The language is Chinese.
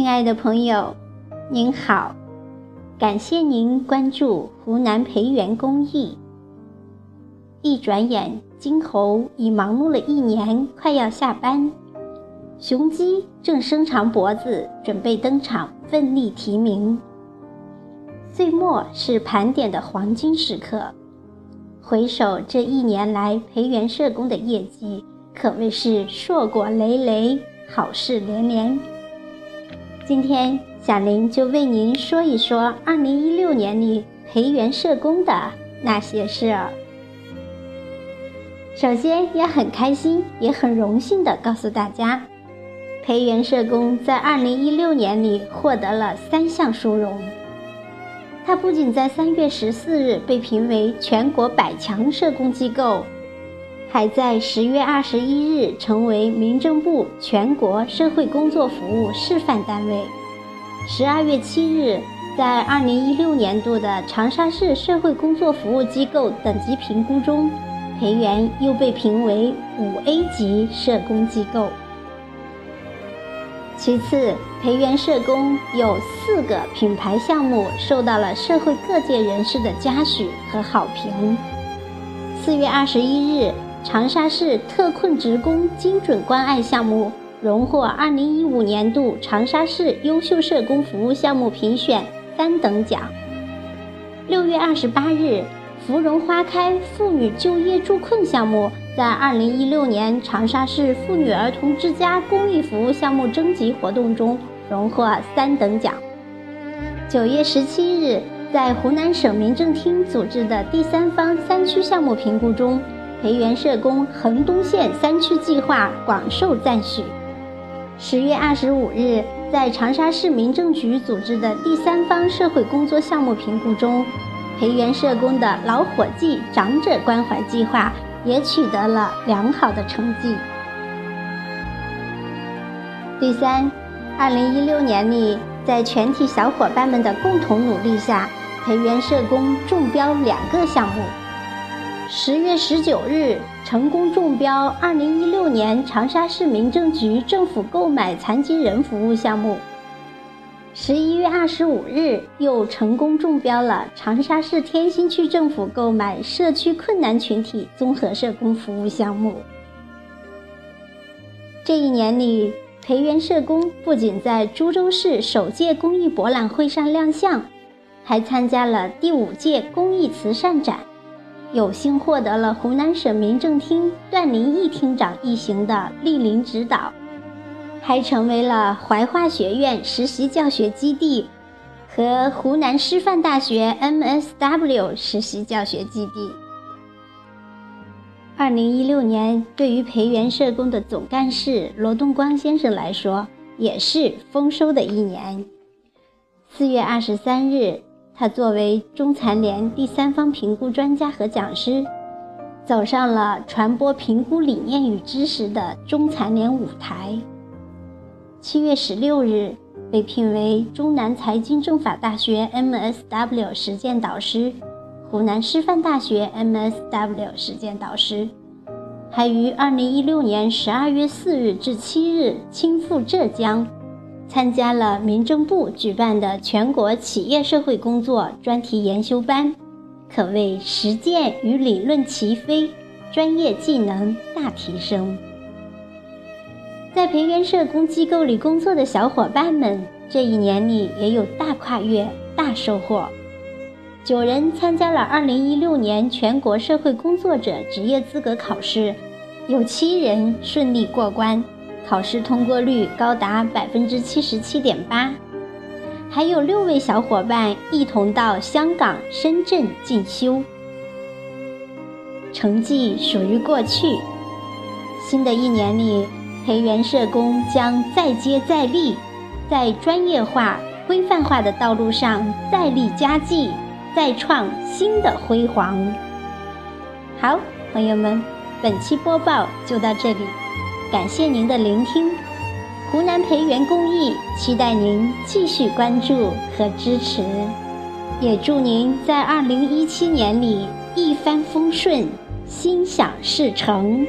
亲爱的朋友，您好，感谢您关注湖南培元公益。一转眼，金猴已忙碌了一年，快要下班，雄鸡正伸长脖子准备登场，奋力提名。岁末是盘点的黄金时刻，回首这一年来，培元社工的业绩可谓是硕果累累，好事连连。今天，小林就为您说一说2016年里培元社工的那些事儿。首先，也很开心，也很荣幸地告诉大家，培元社工在2016年里获得了三项殊荣。他不仅在3月14日被评为全国百强社工机构，还在10月21日成为民政部全国社会工作服务示范单位。十二月七日，在二零一六年度的长沙市社会工作服务机构等级评估中，培元又被评为五 A 级社工机构。其次，培元社工有四个品牌项目受到了社会各界人士的嘉许和好评。四月二十一日，长沙市特困职工精准关爱项目。荣获2015年度长沙市优秀社工服务项目评选三等奖。六月二十八日，芙蓉花开妇女就业助困项目在2016年长沙市妇女儿童之家公益服务项目征集活动中荣获三等奖。九月十七日，在湖南省民政厅组织的第三方三区项目评估中，培元社工衡东县三区计划广受赞许。十月二十五日，在长沙市民政局组织的第三方社会工作项目评估中，培元社工的老伙计长者关怀计划也取得了良好的成绩。第三，二零一六年里，在全体小伙伴们的共同努力下，培元社工中标两个项目。十月十九日，成功中标二零一六年长沙市民政局政府购买残疾人服务项目。十一月二十五日，又成功中标了长沙市天心区政府购买社区困难群体综合社工服务项目。这一年里，培元社工不仅在株洲市首届公益博览会上亮相，还参加了第五届公益慈善展。有幸获得了湖南省民政厅段林义厅长一行的莅临指导，还成为了怀化学院实习教学基地和湖南师范大学 MSW 实习教学基地。二零一六年对于培元社工的总干事罗东光先生来说，也是丰收的一年。四月二十三日。他作为中残联第三方评估专家和讲师，走上了传播评估理念与知识的中残联舞台。七月十六日，被聘为中南财经政法大学 MSW 实践导师，湖南师范大学 MSW 实践导师，还于二零一六年十二月四日至七日亲赴浙江。参加了民政部举办的全国企业社会工作专题研修班，可谓实践与理论齐飞，专业技能大提升。在培元社工机构里工作的小伙伴们，这一年里也有大跨越、大收获。九人参加了2016年全国社会工作者职业资格考试，有七人顺利过关。考试通过率高达百分之七十七点八，还有六位小伙伴一同到香港、深圳进修。成绩属于过去，新的一年里，培元社工将再接再厉，在专业化、规范化的道路上再立佳绩，再创新的辉煌。好，朋友们，本期播报就到这里。感谢您的聆听，湖南培元公益期待您继续关注和支持，也祝您在二零一七年里一帆风顺，心想事成。